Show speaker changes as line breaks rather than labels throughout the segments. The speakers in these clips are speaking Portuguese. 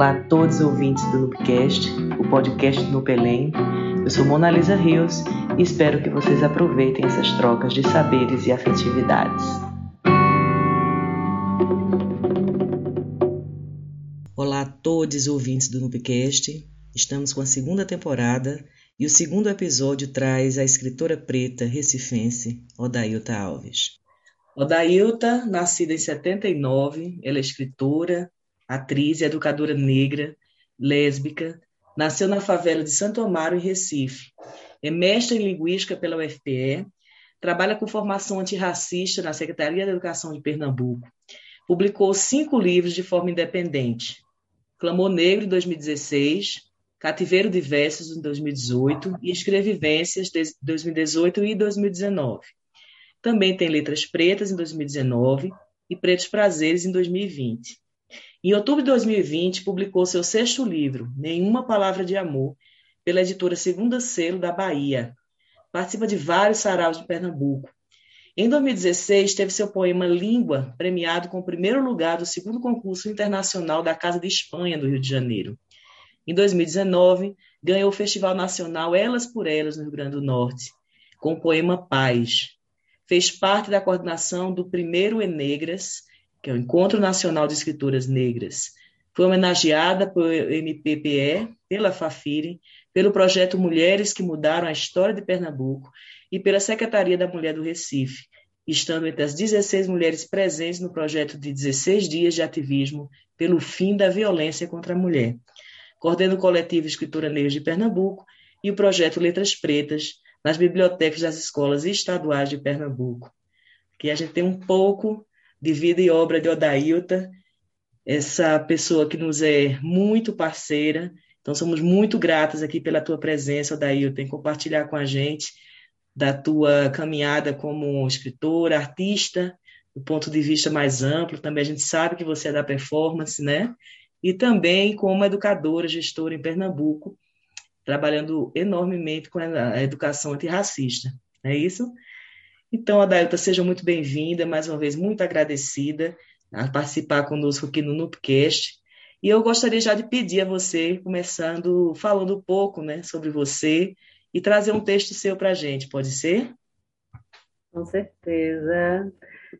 Olá a todos os ouvintes do Nupcast, o podcast do Nupelém. Eu sou Mona Lisa Rios e espero que vocês aproveitem essas trocas de saberes e afetividades. Olá a todos os ouvintes do Nupcast. Estamos com a segunda temporada e o segundo episódio traz a escritora preta recifense Odailta Alves. Odailta, nascida em 79, ela é escritora, atriz e educadora negra, lésbica, nasceu na favela de Santo Amaro, em Recife. É mestra em linguística pela UFPE, trabalha com formação antirracista na Secretaria de Educação de Pernambuco. Publicou cinco livros de forma independente. Clamor Negro, em 2016, Cativeiro de Versos, em 2018, e Escrevivências, de 2018 e 2019. Também tem Letras Pretas, em 2019, e Pretos Prazeres, em 2020. Em outubro de 2020, publicou seu sexto livro, Nenhuma Palavra de Amor, pela editora Segunda Selo da Bahia. Participa de vários saraus de Pernambuco. Em 2016, teve seu poema Língua premiado com o primeiro lugar do segundo concurso internacional da Casa de Espanha, do Rio de Janeiro. Em 2019, ganhou o Festival Nacional Elas por Elas, no Rio Grande do Norte, com o poema Paz. Fez parte da coordenação do primeiro Enegras, que é o Encontro Nacional de Escritoras Negras. Foi homenageada pelo MPPE, pela Fafiri, pelo projeto Mulheres que Mudaram a História de Pernambuco e pela Secretaria da Mulher do Recife, estando entre as 16 mulheres presentes no projeto de 16 dias de ativismo pelo fim da violência contra a mulher coordena o coletivo Escritura Negra de Pernambuco e o projeto Letras Pretas nas bibliotecas das escolas estaduais de Pernambuco. Que a gente tem um pouco de vida e obra de Odailta, essa pessoa que nos é muito parceira. Então, somos muito gratas aqui pela tua presença, Odailta, em compartilhar com a gente da tua caminhada como escritora, artista, do ponto de vista mais amplo. Também a gente sabe que você é da performance, né? e também como educadora, gestora em Pernambuco, trabalhando enormemente com a educação antirracista. É isso? Então, Adailta, seja muito bem-vinda, mais uma vez muito agradecida a participar conosco aqui no Nupcast. E eu gostaria já de pedir a você, começando falando um pouco né, sobre você e trazer um texto seu para a gente, pode ser?
Com certeza.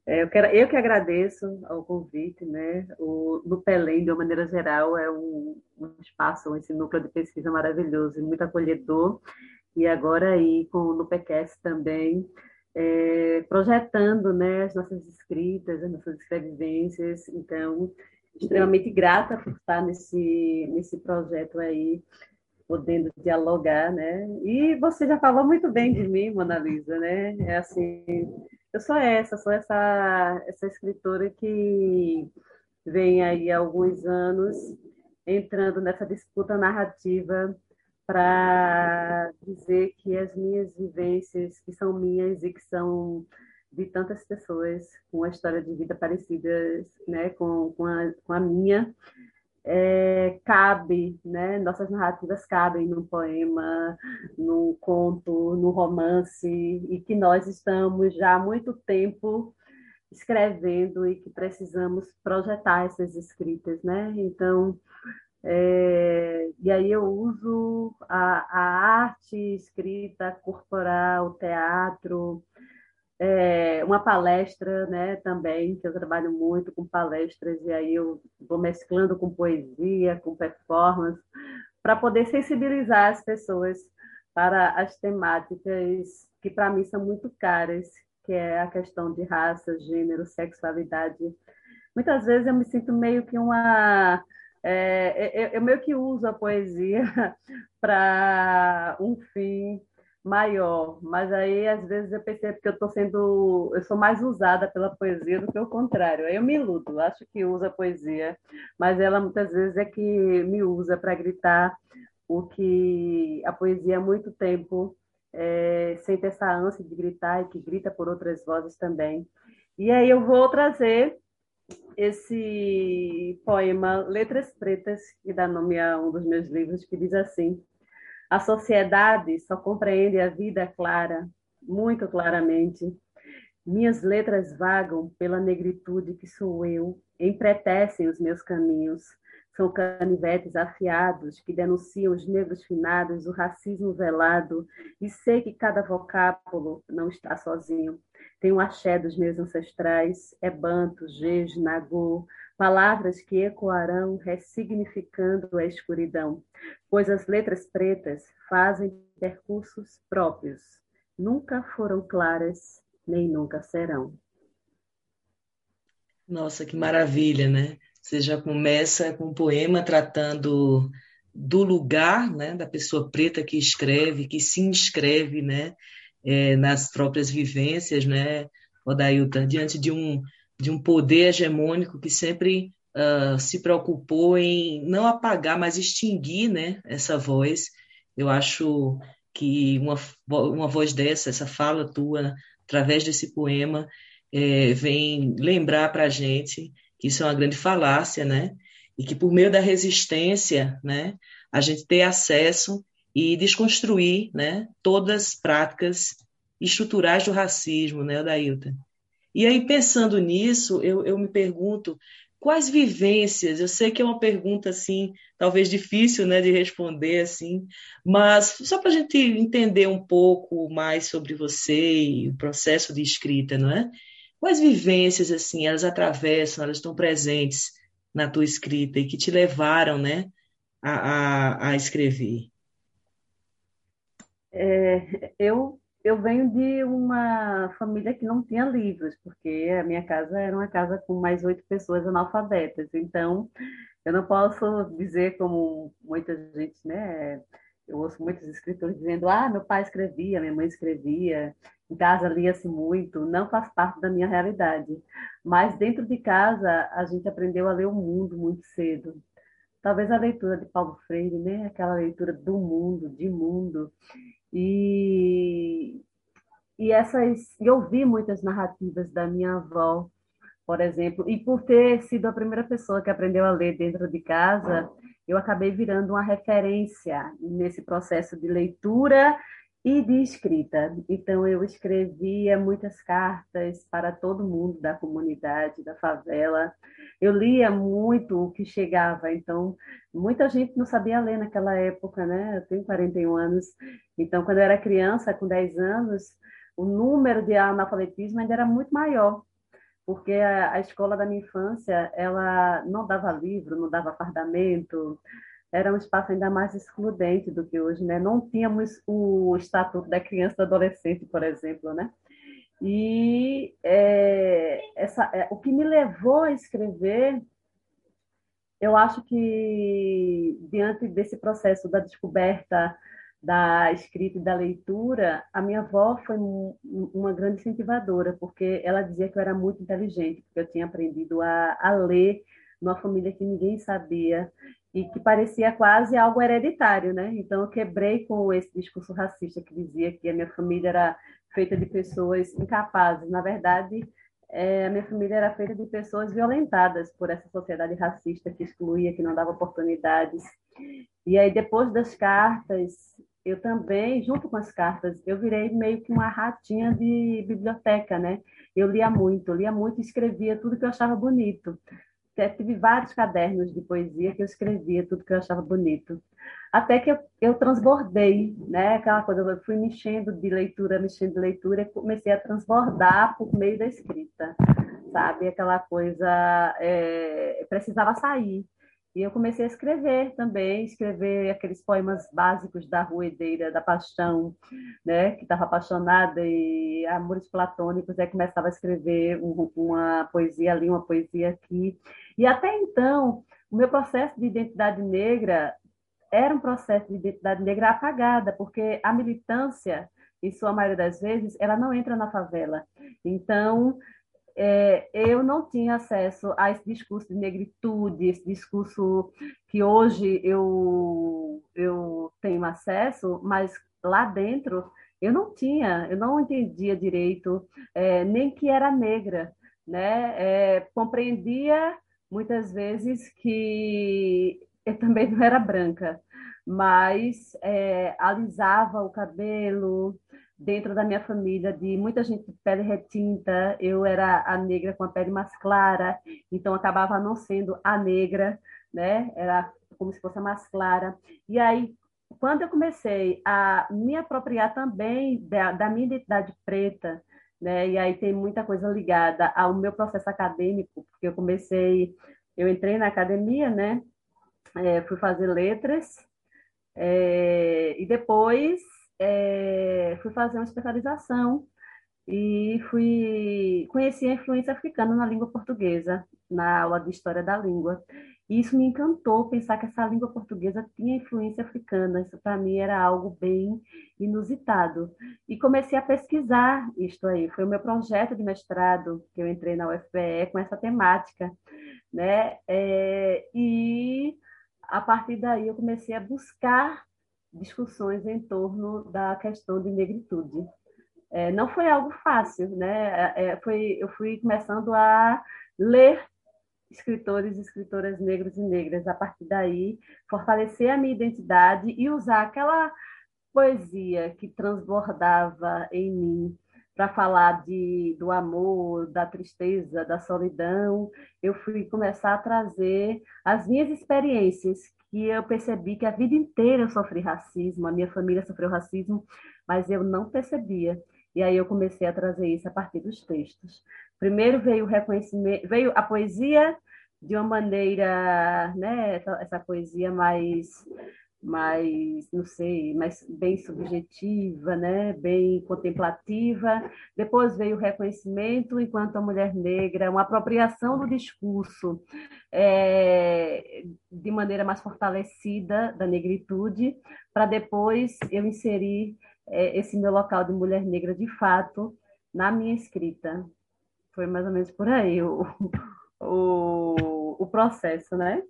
É, eu, quero, eu que agradeço ao convite, né? O, no Pelém, de uma maneira geral, é um, um espaço, esse núcleo de pesquisa maravilhoso, muito acolhedor. E agora aí com o NUPECast também, é, projetando né, as nossas escritas, as nossas escrevivências. Então, extremamente grata por estar nesse, nesse projeto aí, podendo dialogar, né? E você já falou muito bem de mim, Mona Lisa, né? É assim, eu sou essa, sou essa, essa escritora que vem aí há alguns anos entrando nessa disputa narrativa para dizer que as minhas vivências, que são minhas e que são de tantas pessoas com uma história de vida parecida né, com, com, a, com a minha, é, cabe, né? Nossas narrativas cabem num poema, num conto, num romance, e que nós estamos já há muito tempo escrevendo e que precisamos projetar essas escritas, né? Então, é, e aí eu uso a, a arte escrita corporal, teatro, é, uma palestra, né, também, que eu trabalho muito com palestras, e aí eu vou mesclando com poesia, com performance, para poder sensibilizar as pessoas para as temáticas que para mim são muito caras, que é a questão de raça, gênero, sexualidade. Muitas vezes eu me sinto meio que uma é, eu, eu, meio que uso a poesia para um fim maior, mas aí às vezes eu percebo que eu estou sendo, eu sou mais usada pela poesia do que o contrário. Aí eu me iludo, acho que usa a poesia, mas ela muitas vezes é que me usa para gritar o que a poesia há muito tempo é, sente essa ânsia de gritar e que grita por outras vozes também. E aí eu vou trazer esse poema Letras Pretas, que dá nome a um dos meus livros, que diz assim: a sociedade só compreende a vida clara, muito claramente. Minhas letras vagam pela negritude que sou eu, empretecem os meus caminhos. São canivetes afiados que denunciam os negros finados, o racismo velado, e sei que cada vocábulo não está sozinho. Tem um axé dos meus ancestrais, é banto, jeje, nagô, palavras que ecoarão, ressignificando a escuridão, pois as letras pretas fazem percursos próprios, nunca foram claras, nem nunca serão.
Nossa, que maravilha, né? Você já começa com um poema tratando do lugar, né, da pessoa preta que escreve, que se inscreve, né, é, nas próprias vivências, né, Odailton, diante de um de um poder hegemônico que sempre uh, se preocupou em não apagar, mas extinguir, né, essa voz. Eu acho que uma, uma voz dessa, essa fala tua, através desse poema, é, vem lembrar para a gente que isso é uma grande falácia, né? E que por meio da resistência, né, a gente ter acesso e desconstruir, né, todas as práticas estruturais do racismo, né, Odailton? E aí, pensando nisso, eu, eu me pergunto quais vivências, eu sei que é uma pergunta, assim, talvez difícil, né, de responder, assim, mas só para a gente entender um pouco mais sobre você e o processo de escrita, não é? Quais vivências, assim, elas atravessam, elas estão presentes na tua escrita e que te levaram, né, a, a, a escrever?
É, eu, eu venho de uma família que não tinha livros, porque a minha casa era uma casa com mais oito pessoas analfabetas. Então, eu não posso dizer como muita gente, né? Eu ouço muitos escritores dizendo: ah, meu pai escrevia, minha mãe escrevia em casa lia-se muito, não faz parte da minha realidade. Mas dentro de casa a gente aprendeu a ler o mundo muito cedo. Talvez a leitura de Paulo Freire, né? Aquela leitura do mundo, de mundo. E e essas e ouvi muitas narrativas da minha avó, por exemplo, e por ter sido a primeira pessoa que aprendeu a ler dentro de casa, eu acabei virando uma referência nesse processo de leitura e de escrita. Então, eu escrevia muitas cartas para todo mundo da comunidade, da favela. Eu lia muito o que chegava. Então, muita gente não sabia ler naquela época, né? Eu tenho 41 anos. Então, quando eu era criança, com 10 anos, o número de analfabetismo ainda era muito maior. Porque a, escola da minha infância, ela não dava livro, não dava fardamento, era um espaço ainda mais excludente do que hoje, né? Não tínhamos o estatuto da criança e do adolescente, por exemplo, né? E é, essa, é, o que me levou a escrever, eu acho que diante desse processo da descoberta da escrita e da leitura, a minha avó foi uma grande incentivadora, porque ela dizia que eu era muito inteligente, porque eu tinha aprendido a, a ler numa família que ninguém sabia e que parecia quase algo hereditário, né? Então eu quebrei com esse discurso racista que dizia que a minha família era feita de pessoas incapazes. Na verdade, é, a minha família era feita de pessoas violentadas por essa sociedade racista que excluía, que não dava oportunidades. E aí depois das cartas, eu também, junto com as cartas, eu virei meio que uma ratinha de biblioteca, né? Eu lia muito, lia muito escrevia tudo que eu achava bonito tive vários cadernos de poesia que eu escrevia tudo que eu achava bonito. Até que eu, eu transbordei, né? Aquela coisa, eu fui mexendo de leitura, mexendo de leitura, e comecei a transbordar por meio da escrita, sabe? Aquela coisa é, precisava sair. E eu comecei a escrever também, escrever aqueles poemas básicos da Ruedeira, da Paixão, né, que estava apaixonada e amores platônicos, aí começava a escrever uma poesia ali, uma poesia aqui. E até então, o meu processo de identidade negra era um processo de identidade negra apagada, porque a militância, em sua maioria das vezes, ela não entra na favela. Então, é, eu não tinha acesso a esse discurso de negritude, esse discurso que hoje eu, eu tenho acesso, mas lá dentro eu não tinha, eu não entendia direito é, nem que era negra, né? É, compreendia muitas vezes que eu também não era branca, mas é, alisava o cabelo, dentro da minha família de muita gente de pele retinta, eu era a negra com a pele mais clara, então acabava não sendo a negra, né? Era como se fosse a mais clara. E aí, quando eu comecei a me apropriar também da, da minha identidade preta, né? E aí tem muita coisa ligada ao meu processo acadêmico, porque eu comecei, eu entrei na academia, né? É, fui fazer letras é, e depois é, fui fazer uma especialização e fui conheci a influência africana na língua portuguesa na aula de história da língua. E isso me encantou pensar que essa língua portuguesa tinha influência africana. Isso para mim era algo bem inusitado. E comecei a pesquisar isto aí. Foi o meu projeto de mestrado que eu entrei na UFPE com essa temática, né? É, e a partir daí eu comecei a buscar discussões em torno da questão de negritude. É, não foi algo fácil, né? É, é foi, eu fui começando a ler escritores e escritoras negros e negras. A partir daí, fortalecer a minha identidade e usar aquela poesia que transbordava em mim para falar de, do amor, da tristeza, da solidão. Eu fui começar a trazer as minhas experiências, que eu percebi que a vida inteira eu sofri racismo, a minha família sofreu racismo, mas eu não percebia. E aí eu comecei a trazer isso a partir dos textos. Primeiro veio o reconhecimento, veio a poesia de uma maneira, né, essa, essa poesia mais mais, não sei, mais bem subjetiva, né, bem contemplativa. Depois veio o reconhecimento enquanto a mulher negra, uma apropriação do discurso é, de maneira mais fortalecida da negritude, para depois eu inserir é, esse meu local de mulher negra de fato na minha escrita. Foi mais ou menos por aí o, o, o processo, né?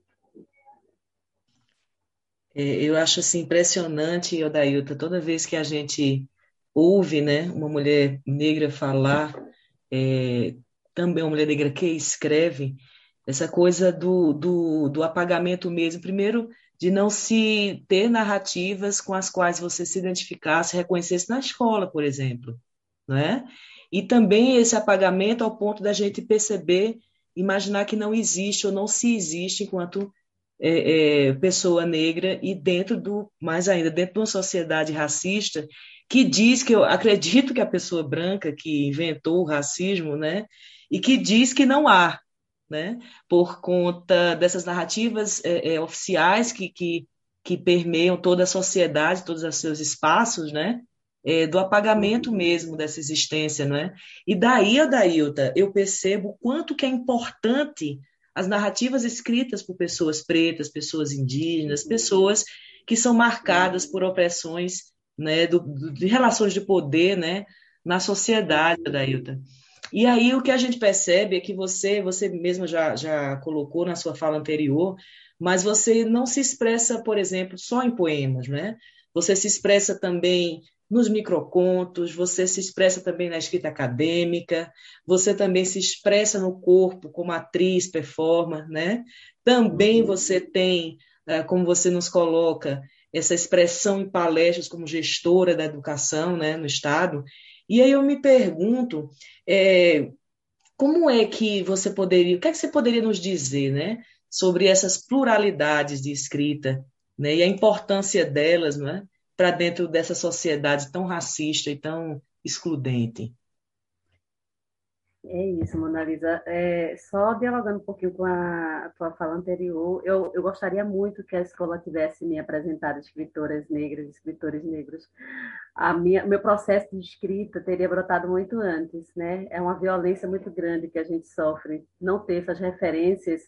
É, eu acho assim impressionante, Odailta, toda vez que a gente ouve, né, uma mulher negra falar, é, também uma mulher negra que escreve, essa coisa do, do, do apagamento mesmo. Primeiro, de não se ter narrativas com as quais você se identificasse, reconhecesse na escola, por exemplo, né? E também esse apagamento ao ponto da gente perceber, imaginar que não existe ou não se existe enquanto é, é, pessoa negra e dentro do, mais ainda, dentro de uma sociedade racista que diz que eu acredito que a pessoa branca que inventou o racismo, né, e que diz que não há, né, por conta dessas narrativas é, é, oficiais que, que, que permeiam toda a sociedade, todos os seus espaços, né, é, do apagamento mesmo dessa existência, não é? E daí, Adailta, eu percebo quanto que é importante as narrativas escritas por pessoas pretas, pessoas indígenas, pessoas que são marcadas por opressões, né, do, do, de relações de poder, né, na sociedade, Adailta. E aí o que a gente percebe é que você, você mesma já, já colocou na sua fala anterior, mas você não se expressa, por exemplo, só em poemas, né? Você se expressa também nos microcontos, você se expressa também na escrita acadêmica, você também se expressa no corpo como atriz, performer, né? Também uhum. você tem, eh, como você nos coloca, essa expressão em palestras como gestora da educação né, no Estado. E aí eu me pergunto, é, como é que você poderia, o que é que você poderia nos dizer, né, sobre essas pluralidades de escrita, né, e a importância delas, né, para dentro dessa sociedade tão racista e tão excludente?
É isso, Mona Lisa. É, só dialogando um pouquinho com a, a tua fala anterior, eu, eu gostaria muito que a escola tivesse me apresentado escritoras negras, escritores negros. A minha, meu processo de escrita teria brotado muito antes, né? É uma violência muito grande que a gente sofre, não ter essas referências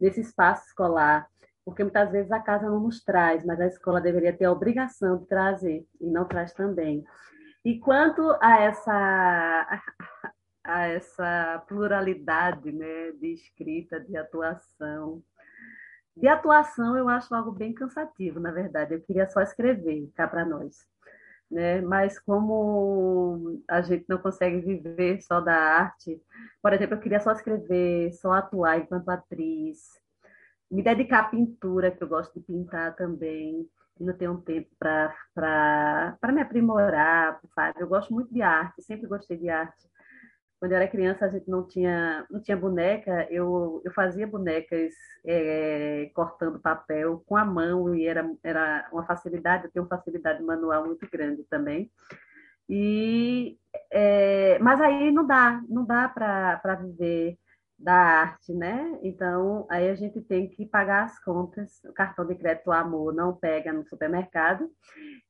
nesse espaço escolar, porque muitas vezes a casa não nos traz, mas a escola deveria ter a obrigação de trazer, e não traz também. E quanto a essa a essa pluralidade né, de escrita, de atuação. De atuação, eu acho algo bem cansativo, na verdade. Eu queria só escrever cá para nós. Né? Mas como a gente não consegue viver só da arte, por exemplo, eu queria só escrever, só atuar enquanto atriz, me dedicar à pintura, que eu gosto de pintar também, e não tenho tempo para me aprimorar, sabe? Eu gosto muito de arte, sempre gostei de arte quando eu era criança, a gente não tinha, não tinha boneca, eu, eu fazia bonecas é, cortando papel com a mão e era, era uma facilidade, eu tenho facilidade manual muito grande também. E, é, mas aí não dá, não dá para viver da arte, né? Então, aí a gente tem que pagar as contas. O cartão de crédito Amor não pega no supermercado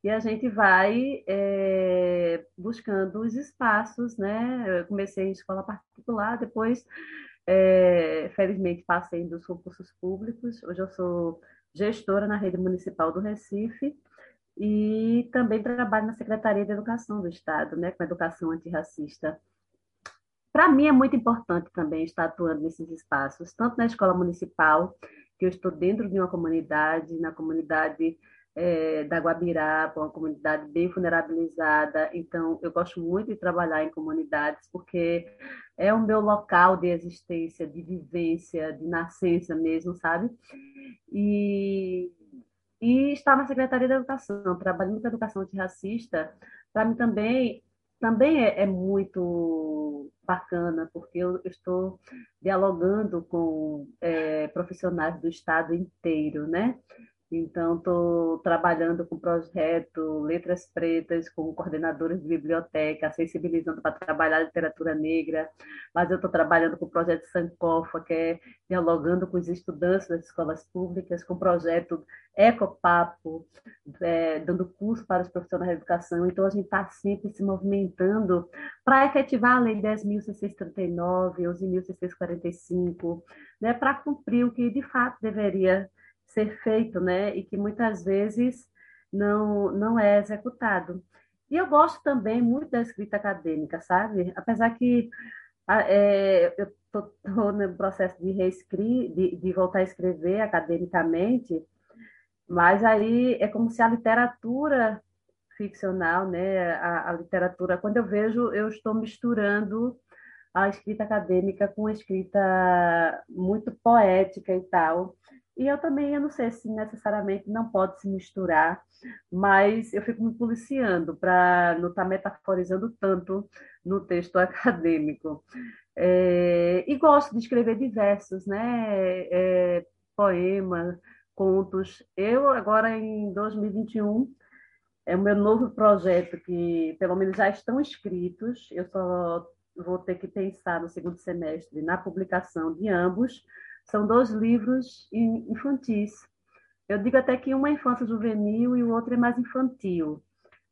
e a gente vai é, buscando os espaços, né? Eu comecei em escola particular, depois, é, felizmente, passei dos concursos públicos. Hoje eu sou gestora na rede municipal do Recife e também trabalho na Secretaria de Educação do Estado, né? Com educação antirracista para mim é muito importante também estar atuando nesses espaços, tanto na escola municipal, que eu estou dentro de uma comunidade, na comunidade é, da Guabiraba, uma comunidade bem vulnerabilizada. Então, eu gosto muito de trabalhar em comunidades, porque é o meu local de existência, de vivência, de nascença mesmo, sabe? E, e estar na Secretaria da Educação, trabalhando com educação antirracista, para mim também também é, é, muito bacana, porque eu, estou dialogando com é, profissionais do Estado inteiro, né? Então, estou trabalhando com o projeto Letras Pretas, com coordenadores de biblioteca, sensibilizando para trabalhar literatura negra, mas eu estou trabalhando com o projeto Sankofa, que é dialogando com os estudantes das escolas públicas, com o projeto Ecopapo, é, dando curso para os profissionais da educação. Então, a gente está sempre se movimentando para efetivar a Lei 10.639, 11.645, né, para cumprir o que de fato deveria ser feito, né? E que muitas vezes não, não é executado. E eu gosto também muito da escrita acadêmica, sabe? Apesar que é, eu estou no processo de reescrever, de, de voltar a escrever academicamente, mas aí é como se a literatura ficcional, né, a, a, literatura, quando eu vejo, eu estou misturando a escrita acadêmica com a escrita muito poética e tal. E eu também, eu não sei se necessariamente não pode se misturar, mas eu fico me policiando para não estar tá metaforizando tanto no texto acadêmico. É, e gosto de escrever diversos, né? É, poemas, contos. Eu, agora em 2021, é o meu novo projeto que, pelo menos, já estão escritos. Eu só vou ter que pensar no segundo semestre na publicação de ambos, são dois livros infantis. Eu digo até que uma é infância juvenil e o outro é mais infantil,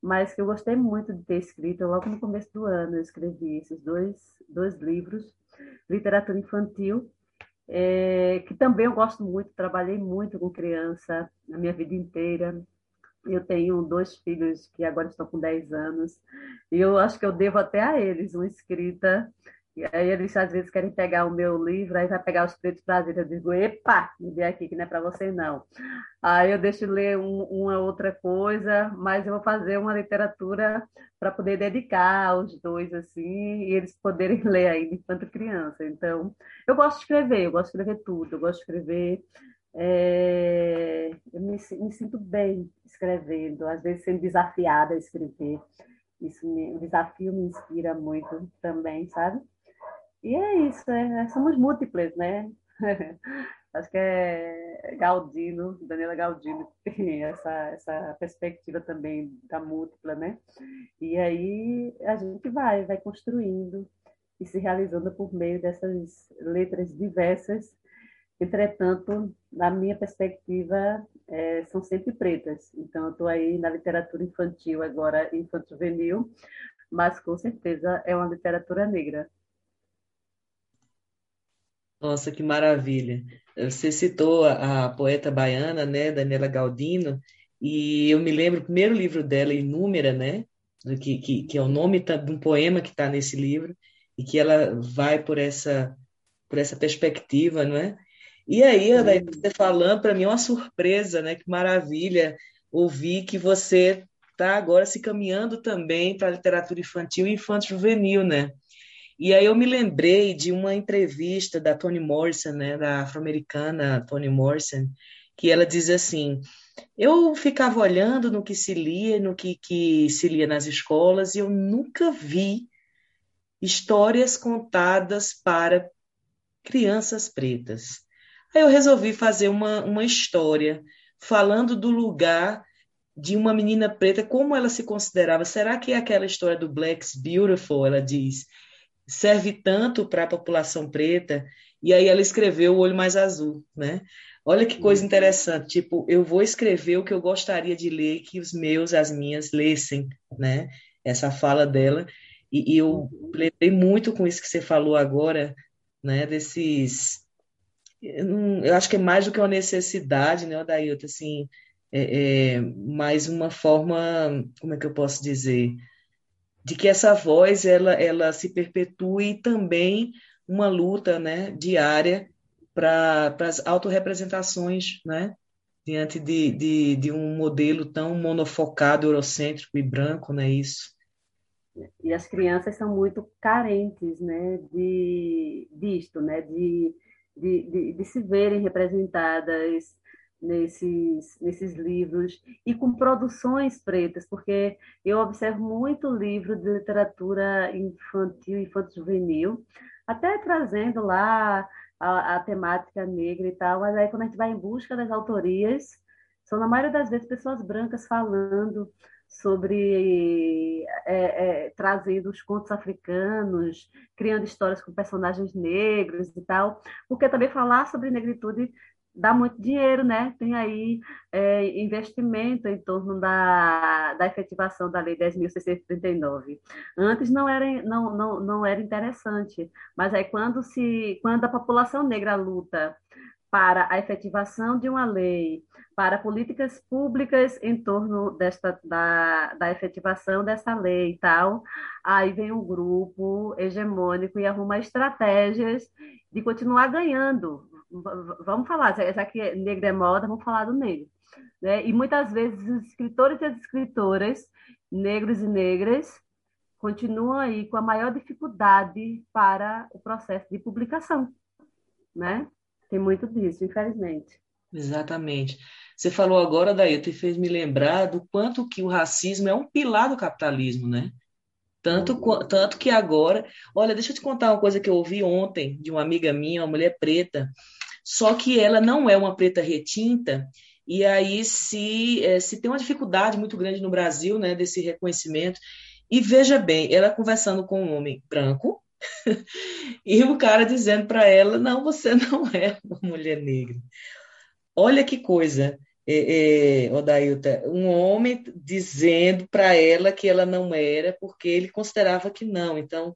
mas que eu gostei muito de ter escrito. Logo no começo do ano eu escrevi esses dois, dois livros, literatura infantil, é, que também eu gosto muito, trabalhei muito com criança na minha vida inteira. Eu tenho dois filhos que agora estão com 10 anos, e eu acho que eu devo até a eles uma escrita e aí eles às vezes querem pegar o meu livro, aí vai pegar os pretos prazeres. Eu digo, epa, me dê aqui que não é para você não. Aí eu deixo ler um, uma outra coisa, mas eu vou fazer uma literatura para poder dedicar aos dois, assim, e eles poderem ler ainda enquanto criança. Então, eu gosto de escrever, eu gosto de escrever tudo, eu gosto de escrever. É... eu me, me, sinto bem escrevendo, às vezes sendo desafiada a escrever. Isso me, o desafio me inspira muito também, sabe? E é isso, é, somos múltiplas, né? Acho que é Galdino, Daniela Galdino, que tem essa, essa perspectiva também da múltipla, né? E aí a gente vai, vai construindo e se realizando por meio dessas letras diversas. Entretanto, na minha perspectiva, é, são sempre pretas. Então, eu estou aí na literatura infantil agora, infanto-juvenil, mas com certeza é uma literatura negra.
Nossa, que maravilha. Você citou a, a poeta baiana, né, Daniela Galdino, e eu me lembro, o primeiro livro dela, Inúmera, né, que, que, que é o nome de um poema que está nesse livro, e que ela vai por essa, por essa perspectiva, não é? E aí, Adair, você falando, para mim é uma surpresa, né? Que maravilha ouvir que você está agora se caminhando também para a literatura infantil e infanto-juvenil, né? E aí eu me lembrei de uma entrevista da Toni Morrison, né, da afro-americana Toni Morrison, que ela diz assim: eu ficava olhando no que se lia, no que, que se lia nas escolas, e eu nunca vi histórias contadas para crianças pretas. Aí eu resolvi fazer uma, uma história falando do lugar de uma menina preta, como ela se considerava. Será que é aquela história do Black's Beautiful, ela diz, serve tanto para a população preta? E aí ela escreveu O Olho Mais Azul, né? Olha que coisa uhum. interessante, tipo, eu vou escrever o que eu gostaria de ler, que os meus, as minhas lessem, né? Essa fala dela. E, e eu uhum. lembrei muito com isso que você falou agora, né? Desses. Eu, não, eu acho que é mais do que uma necessidade, né, Odailton? Assim, é, é mais uma forma, como é que eu posso dizer? De que essa voz ela, ela se perpetue também uma luta né, diária para as autorrepresentações, né? Diante de, de, de um modelo tão monofocado, eurocêntrico e branco, não é isso?
E as crianças são muito carentes, né, de disto, né, de, de, de, de se verem representadas nesses, nesses livros e com produções pretas, porque eu observo muito livro de literatura infantil, infanto-juvenil, até trazendo lá a, a, temática negra e tal, mas aí quando a gente vai em busca das autorias, são na maioria das vezes pessoas brancas falando sobre é, é, trazendo os contos africanos, criando histórias com personagens negros e tal, porque também falar sobre negritude dá muito dinheiro, né? Tem aí é, investimento em torno da, da efetivação da Lei 10.639. Antes não era, não, não, não era interessante, mas aí quando, se, quando a população negra luta para a efetivação de uma lei, para políticas públicas em torno desta, da, da efetivação dessa lei e tal, aí vem um grupo hegemônico e arruma estratégias de continuar ganhando, vamos falar, já que negro é moda, vamos falar do negro. Né? E muitas vezes os escritores e as escritoras, negros e negras, continuam aí com a maior dificuldade para o processo de publicação. Né? Tem muito disso, infelizmente.
Exatamente. Você falou agora, daí, te fez me lembrar do quanto que o racismo é um pilar do capitalismo, né? Tanto, tanto que agora, olha, deixa eu te contar uma coisa que eu ouvi ontem de uma amiga minha, uma mulher preta, só que ela não é uma preta retinta, e aí se, é, se tem uma dificuldade muito grande no Brasil, né, desse reconhecimento, e veja bem, ela conversando com um homem branco, e o cara dizendo para ela, não, você não é uma mulher negra. Olha que coisa é, é, Odailta, um homem dizendo para ela que ela não era, porque ele considerava que não. Então,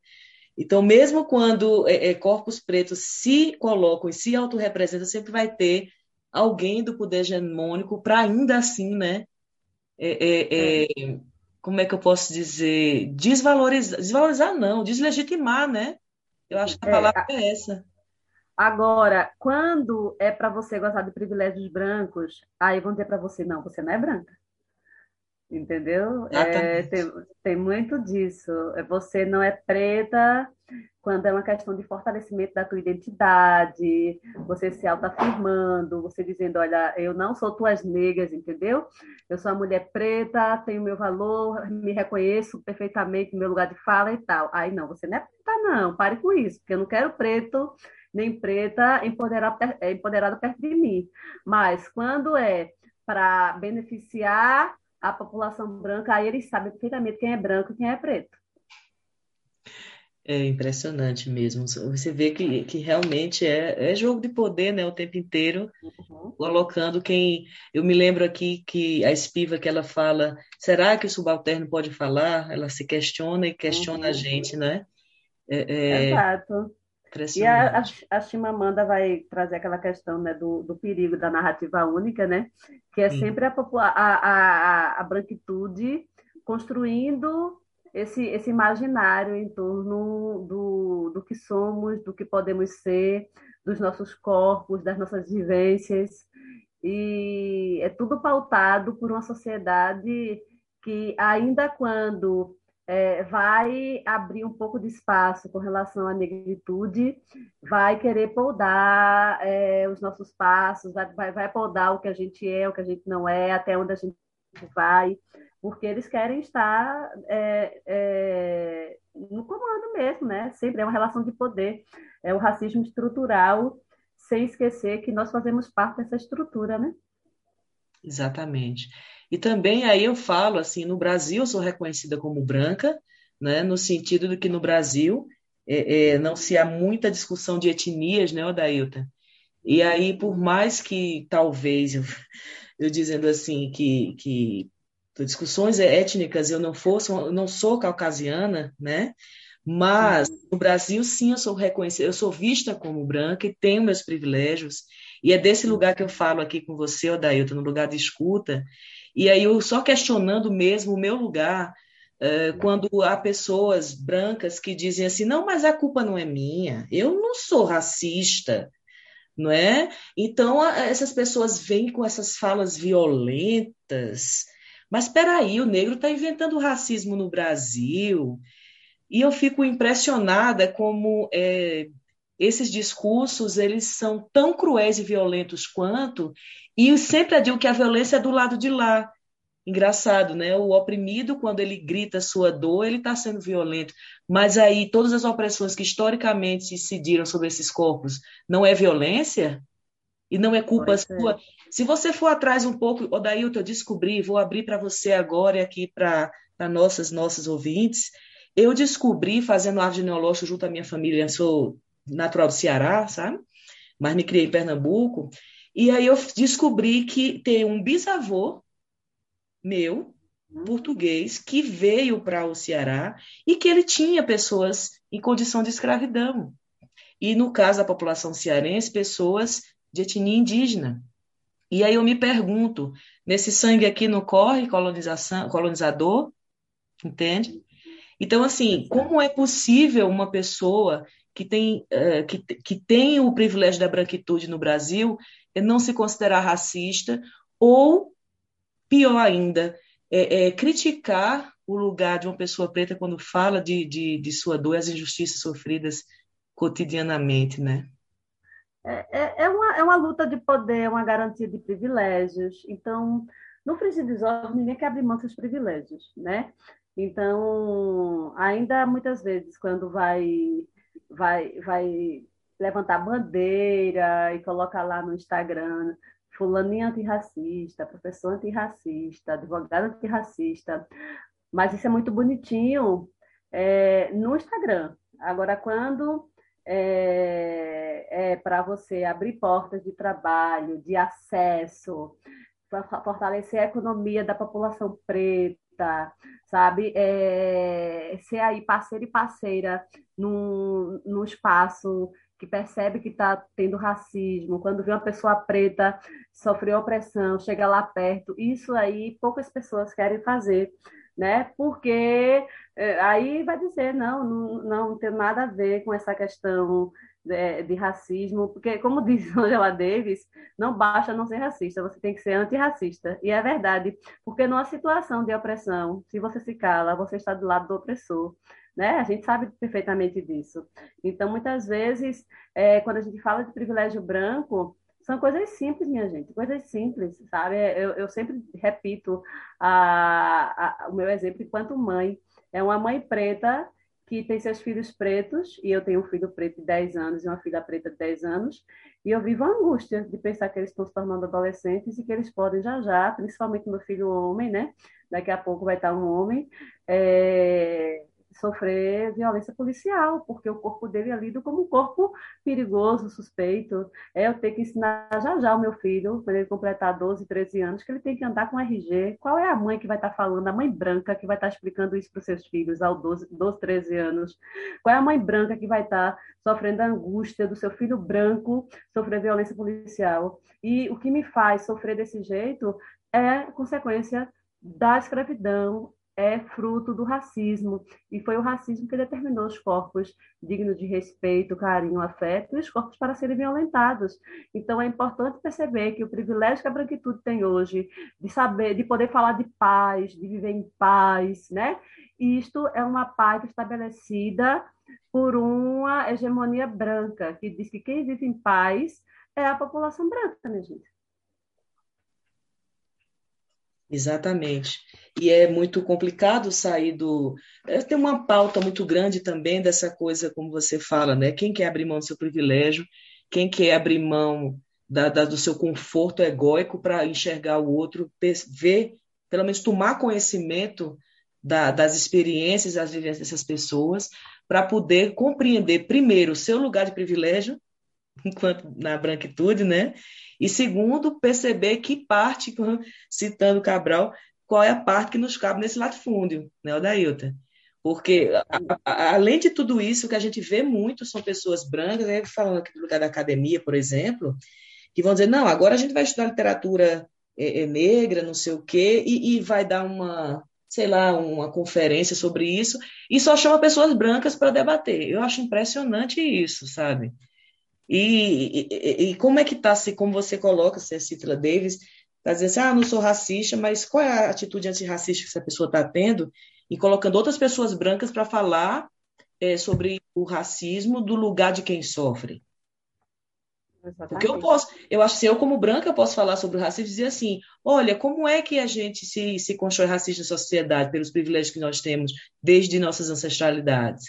então mesmo quando é, é, corpos pretos se colocam e se autorrepresentam, sempre vai ter alguém do poder hegemônico para ainda assim, né? É, é, é, como é que eu posso dizer? Desvalorizar, desvalorizar não, deslegitimar, né? Eu acho que a palavra é essa.
Agora, quando é para você gostar de privilégios brancos, aí vão dizer para você, não, você não é branca. Entendeu? É, tem, tem muito disso. É, você não é preta quando é uma questão de fortalecimento da tua identidade, você se autoafirmando, você dizendo, olha, eu não sou tuas negras, entendeu? Eu sou uma mulher preta, tenho meu valor, me reconheço perfeitamente no meu lugar de fala e tal. Aí não, você não é preta não, pare com isso, porque eu não quero preto nem preta empoderado, é, empoderado perto de mim. Mas quando é para beneficiar a população branca, aí eles sabem perfeitamente quem é branco e quem é preto.
É impressionante mesmo. Você vê que, que realmente é, é jogo de poder, né, o tempo inteiro, uhum. colocando quem. Eu me lembro aqui que a espiva que ela fala, será que o subalterno pode falar? Ela se questiona e questiona uhum. a gente, né?
É, é... Exato. E a, a, a Chimamanda vai trazer aquela questão né, do, do perigo da narrativa única, né? Que é Sim. sempre a, a, a, a branquitude construindo esse, esse imaginário em torno do, do que somos, do que podemos ser, dos nossos corpos, das nossas vivências. E é tudo pautado por uma sociedade que, ainda quando é, vai abrir um pouco de espaço com relação à negritude, vai querer podar é, os nossos passos, vai, vai podar o que a gente é, o que a gente não é, até onde a gente vai, porque eles querem estar é, é no comando mesmo, né? Sempre é uma relação de poder, é o racismo estrutural, sem esquecer que nós fazemos parte dessa estrutura, né?
Exatamente. E também aí eu falo assim, no Brasil eu sou reconhecida como branca, né? No sentido de que no Brasil é, é, não se há muita discussão de etnias, né, Odailton? E aí, por mais que talvez eu, eu dizendo assim que, que discussões étnicas eu não fosse, eu não sou caucasiana, né? Mas no Brasil sim eu sou reconhecida, eu sou vista como branca e tenho meus privilégios. E é desse lugar que eu falo aqui com você, Odailton, no lugar de escuta. E aí eu só questionando mesmo o meu lugar, uh, quando há pessoas brancas que dizem assim, não, mas a culpa não é minha, eu não sou racista, não é? Então essas pessoas vêm com essas falas violentas, mas espera aí, o negro está inventando racismo no Brasil. E eu fico impressionada como é, esses discursos eles são tão cruéis e violentos quanto, e sempre digo que a violência é do lado de lá. Engraçado, né? O oprimido, quando ele grita sua dor, ele está sendo violento. Mas aí, todas as opressões que historicamente se incidiram sobre esses corpos, não é violência? E não é culpa sua? Se você for atrás um pouco, Odailton, eu descobri, vou abrir para você agora e aqui para nossas nossos ouvintes, eu descobri, fazendo árvore genealógica junto à minha família, sou natural do Ceará, sabe? Mas me criei em Pernambuco, e aí eu descobri que tem um bisavô meu, português, que veio para o Ceará e que ele tinha pessoas em condição de escravidão. E no caso da população cearense, pessoas de etnia indígena. E aí eu me pergunto, nesse sangue aqui não corre colonização, colonizador? Entende? Então, assim, como é possível uma pessoa que tem, uh, que, que tem o privilégio da branquitude no Brasil não se considerar racista ou, pior ainda, é, é, criticar o lugar de uma pessoa preta quando fala de, de, de sua dor e as injustiças sofridas cotidianamente, né?
É, é, é, uma, é uma luta de poder, é uma garantia de privilégios. Então, no dos ovos, ninguém quer abrir mão dos privilégios, né? Então, ainda muitas vezes, quando vai, vai, vai levantar bandeira e colocar lá no Instagram fulaninho antirracista, professor antirracista, advogado antirracista, mas isso é muito bonitinho é, no Instagram. Agora, quando é, é para você abrir portas de trabalho, de acesso, fortalecer a economia da população preta, sabe? É, ser aí parceiro e parceira num, num espaço que percebe que está tendo racismo, quando vê uma pessoa preta sofrer opressão, chega lá perto, isso aí poucas pessoas querem fazer né? Porque é, aí vai dizer, não, não, não tem nada a ver com essa questão de, é, de, racismo, porque, como diz Angela Davis, não basta não ser racista, você tem que ser antirracista. E é verdade, porque numa situação de opressão, se você se cala, você está do lado do opressor. Né? A gente sabe perfeitamente disso. Então, muitas vezes, é, quando a gente fala de privilégio branco, são coisas simples, minha gente, coisas simples, sabe? Eu, eu sempre repito a, a, o meu exemplo enquanto mãe. É uma mãe preta que tem seus filhos pretos, e eu tenho um filho preto de 10 anos e uma filha preta de 10 anos, e eu vivo a angústia de pensar que eles estão se tornando adolescentes e que eles podem já já, principalmente meu filho homem, né? Daqui a pouco vai estar um homem, é, sofrer violência policial, porque o corpo dele é lido como um corpo perigoso, suspeito. É eu tenho que ensinar já já o meu filho, quando ele completar 12, 13 anos, que ele tem que andar com RG. Qual é a mãe que vai estar falando, a mãe branca que vai estar explicando isso para os seus filhos aos 12, 12, 13 anos? Qual é a mãe branca que vai estar sofrendo a angústia do seu filho branco sofrer violência policial? E o que me faz sofrer desse jeito é consequência da escravidão, é fruto do racismo, e foi o racismo que determinou os corpos dignos de respeito, carinho, afeto, e os corpos para serem violentados. Então é importante perceber que o privilégio que a branquitude tem hoje de saber, de poder falar de paz, de viver em paz, né? Isto é uma paz estabelecida por uma hegemonia branca, que diz que quem vive em paz é a população branca, né, gente?
Exatamente. E é muito complicado sair do. É, tem uma pauta muito grande também dessa coisa, como você fala, né? Quem quer abrir mão do seu privilégio, quem quer abrir mão da, da, do seu conforto egóico para enxergar o outro, ver, pelo menos tomar conhecimento da, das experiências, das vivências dessas pessoas, para poder compreender, primeiro, o seu lugar de privilégio, enquanto na branquitude, né? E segundo, perceber que parte, citando Cabral, qual é a parte que nos cabe nesse latifúndio, né, Odailton? Porque, a, a, além de tudo isso, que a gente vê muito são pessoas brancas, né, falando aqui do lugar da academia, por exemplo, que vão dizer, não, agora a gente vai estudar literatura é, é, negra, não sei o quê, e, e vai dar uma, sei lá, uma conferência sobre isso, e só chama pessoas brancas para debater. Eu acho impressionante isso, sabe? E, e, e, como é que está, se como você coloca, se é Citra Davis, está dizendo assim, ah, não sou racista, mas qual é a atitude antirracista que essa pessoa está tendo? E colocando outras pessoas brancas para falar é, sobre o racismo do lugar de quem sofre. Exatamente. Porque eu posso, eu acho que eu, como branca, posso falar sobre o racismo e dizer assim: olha, como é que a gente se, se constrói racista na sociedade pelos privilégios que nós temos desde nossas ancestralidades?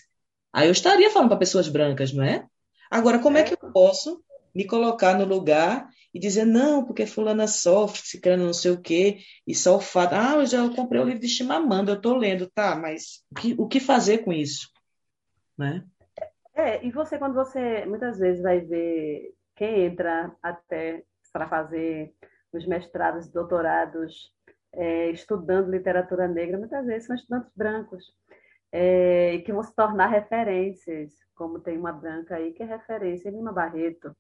Aí eu estaria falando para pessoas brancas, não é? Agora, como é. que eu posso me colocar no lugar e dizer, não, porque fulana sofre, ciclana não sei o quê, e só o fato, ah, eu já comprei o livro de Chimamanda, eu estou lendo, tá, mas o que, o que fazer com isso? Né?
É, e você, quando você muitas vezes vai ver quem entra até para fazer os mestrados, doutorados, é, estudando literatura negra, muitas vezes são estudantes brancos, é, que vão se tornar referências, como tem uma branca aí que é referência, Lima Barreto.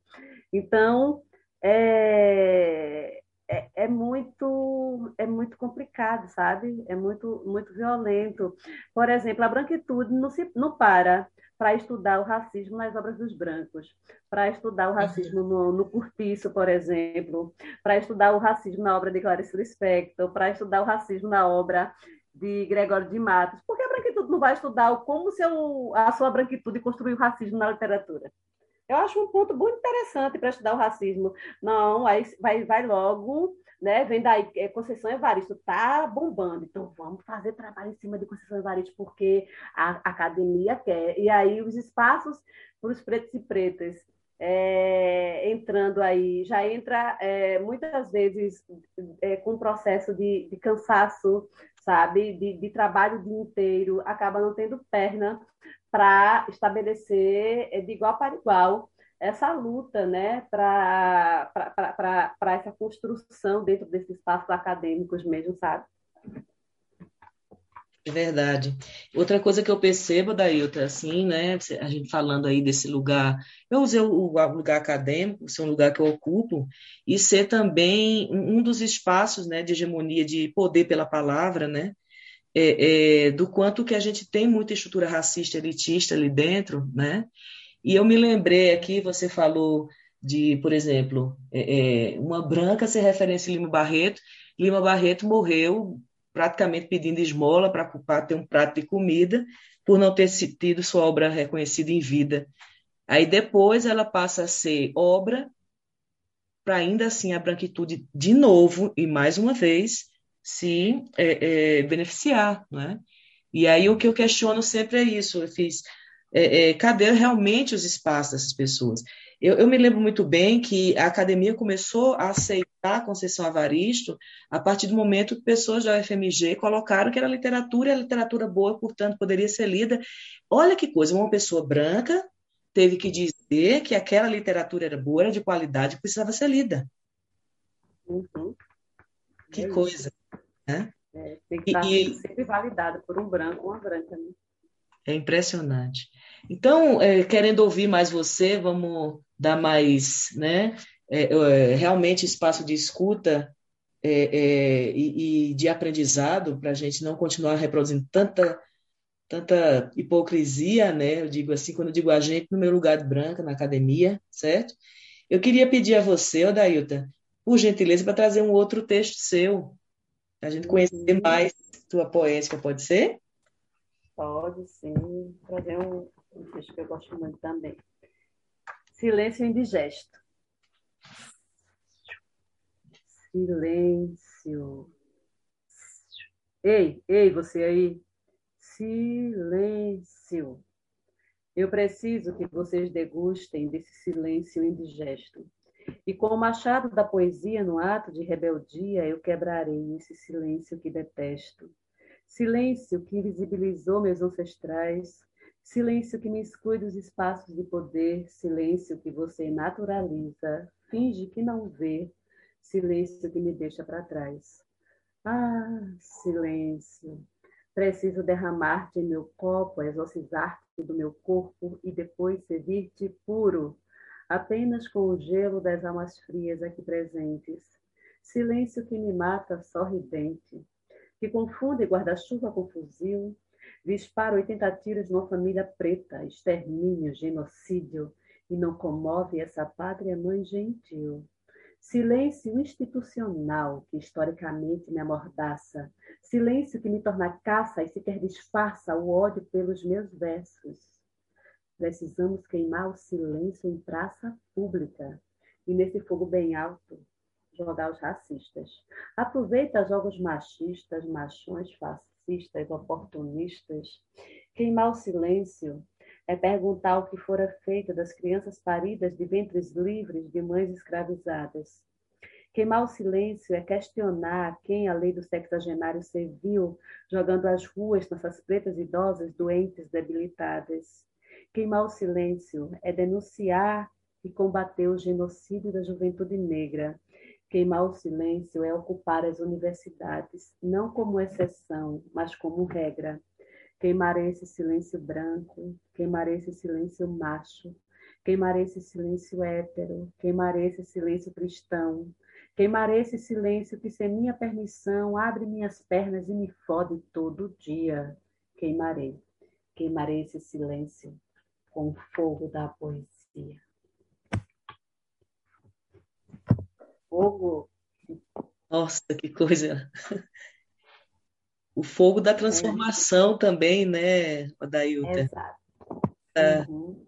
Então, é, é, é, muito é muito complicado, sabe? É muito muito violento. Por exemplo, a branquitude não se não para para estudar o racismo nas obras dos brancos, para estudar o racismo no, no por exemplo, para estudar o racismo na obra de Clarice Lispector, para estudar o racismo na obra de Gregório de Matos. Por que a branquitude não vai estudar como seu, a sua branquitude construiu o racismo na literatura? Eu acho um ponto muito interessante para estudar o racismo. Não, aí vai, vai logo, né? Vem daí, é, Conceição Evaristo está bombando, então vamos fazer trabalho em cima de Conceição Evaristo, porque a academia quer. E aí os espaços para os pretos e pretas é, entrando aí, já entra é, muitas vezes é, com um processo de, de cansaço, sabe, de, de trabalho o dia inteiro, acaba não tendo perna para estabelecer é, de igual para igual essa luta né, para essa construção dentro desses espaços acadêmicos mesmo, sabe?
É verdade. Outra coisa que eu percebo, Dailton, assim, né, a gente falando aí desse lugar, eu usei o, lugar acadêmico, ser um lugar que eu ocupo, e ser também um dos espaços, né, de hegemonia, de poder pela palavra, né, é, é, do quanto que a gente tem muita estrutura racista, elitista ali dentro, né, e eu me lembrei aqui, você falou de, por exemplo, é, é uma branca ser referência a Lima Barreto, Lima Barreto morreu praticamente pedindo esmola para ter um prato de comida, por não ter tido sua obra reconhecida em vida. Aí depois ela passa a ser obra para ainda assim a branquitude de novo e mais uma vez se é, é, beneficiar, né? E aí o que eu questiono sempre é isso, eu fiz, é, é cadê realmente os espaços dessas pessoas? Eu, eu, me lembro muito bem que a academia começou a aceitar a Conceição Avaristo a partir do momento que pessoas da UFMG colocaram que era literatura e a literatura boa, portanto, poderia ser lida. Olha que coisa, uma pessoa branca teve que dizer que aquela literatura era boa, era de qualidade, precisava ser lida.
Uhum.
Que é coisa. Né?
É, tem que estar e, sempre validado por um branco ou uma branca. Né?
É impressionante. Então, é, querendo ouvir mais você, vamos dar mais, né, é, é, realmente espaço de escuta é, é, e, e, de aprendizado para a gente não continuar reproduzindo tanta tanta hipocrisia, né? Eu digo assim, quando eu digo a gente, no meu lugar de branca, na academia, certo? Eu queria pedir a você, Odailta, por gentileza, para trazer um outro texto seu, a gente conhecer uhum. mais tua poética, pode ser?
Pode, sim. Trazer um, um texto que eu gosto muito também. Silêncio indigesto. Silêncio. Ei, ei, você aí. Silêncio. Eu preciso que vocês degustem desse silêncio indigesto. E com o machado da poesia no ato de rebeldia, eu quebrarei esse silêncio que detesto. Silêncio que invisibilizou meus ancestrais, silêncio que me exclui dos espaços de poder, silêncio que você naturaliza, finge que não vê, silêncio que me deixa para trás. Ah, silêncio. Preciso derramar-te em meu copo, exorcizar-te do meu corpo e depois servir-te puro, apenas com o gelo das almas frias aqui presentes. Silêncio que me mata sorridente, que confunde guarda-chuva com fuzil, dispara 80 tiros numa família preta, extermínio, genocídio, e não comove essa pátria mãe gentil. Silêncio institucional que historicamente me amordaça, silêncio que me torna caça e sequer disfarça o ódio pelos meus versos. Precisamos queimar o silêncio em praça pública e nesse fogo bem alto jogar os racistas. Aproveita jogos machistas, machões, fascistas, oportunistas. Queimar o silêncio é perguntar o que fora feito das crianças paridas de ventres livres de mães escravizadas. Queimar o silêncio é questionar quem a lei do sexagenário serviu, jogando às ruas nossas pretas idosas doentes, debilitadas. Queimar o silêncio é denunciar e combater o genocídio da juventude negra. Queimar o silêncio é ocupar as universidades, não como exceção, mas como regra. Queimarei esse silêncio branco, queimarei esse silêncio macho, queimarei esse silêncio hétero, queimarei esse silêncio cristão, queimarei esse silêncio que, sem minha permissão, abre minhas pernas e me fode todo dia. Queimarei, queimarei esse silêncio com o fogo da poesia. Fogo.
Nossa, que coisa o fogo da transformação é. também, né, Odailton?
Exato.
Uhum.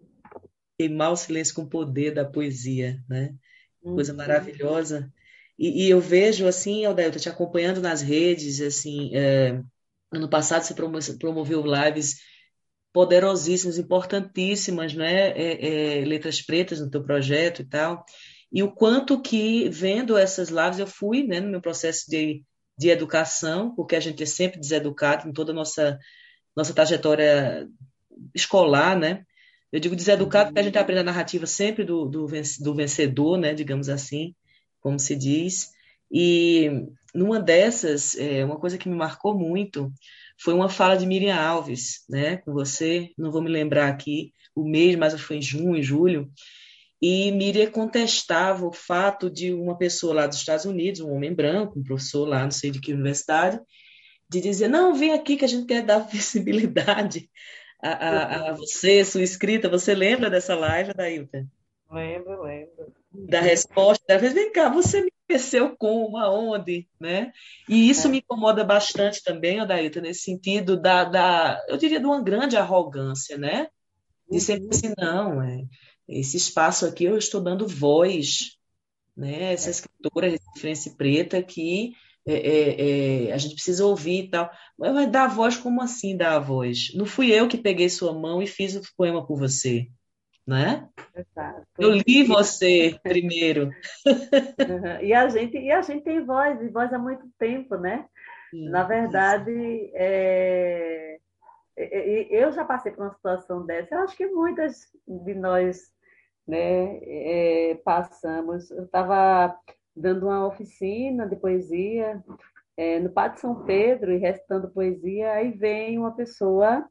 Queimar o silêncio com o poder da poesia, né? Coisa uhum. maravilhosa. E, e, eu vejo, assim, Odailton, te acompanhando nas redes, assim, é, ano passado você promoveu lives poderosíssimas, importantíssimas, né? É, é, letras pretas no teu projeto e tal. E o quanto que, vendo essas lives, eu fui, né, no meu processo de de educação, porque a gente é sempre deseducado em toda a nossa, nossa trajetória escolar, né? Eu digo deseducado porque a gente aprende a narrativa sempre do, do, do vencedor, né? Digamos assim, como se diz. E numa dessas, é, uma coisa que me marcou muito foi uma fala de Miriam Alves, né? Com você, não vou me lembrar aqui o mês, mas foi em junho, julho, e Miriam contestava o fato de uma pessoa lá dos Estados Unidos, um homem branco, um professor lá, não sei de que universidade, de dizer: não, vem aqui que a gente quer dar visibilidade a, a, a você, sua escrita. Você lembra dessa live, Dailton?
Lembro, lembro.
Da resposta, da vez, vem cá, você me conheceu como, aonde, né? E isso é. me incomoda bastante também, Adailton, nesse sentido da, da, eu diria, de uma grande arrogância, né? De sempre uhum. assim, não, é, esse espaço aqui eu estou dando voz, né? Essa é. escritora referência preta que é, é, é, a gente precisa ouvir e tal. Mas vai dar voz como assim dar a voz? Não fui eu que peguei sua mão e fiz o poema por você, né? Exato. Eu li você primeiro.
Uhum. E a gente e a gente tem voz e voz há muito tempo, né? Sim, Na verdade, é... eu já passei por uma situação dessa. Eu acho que muitas de nós né, é, passamos. Eu estava dando uma oficina de poesia é, no Pátio São Pedro e recitando poesia, aí vem uma pessoa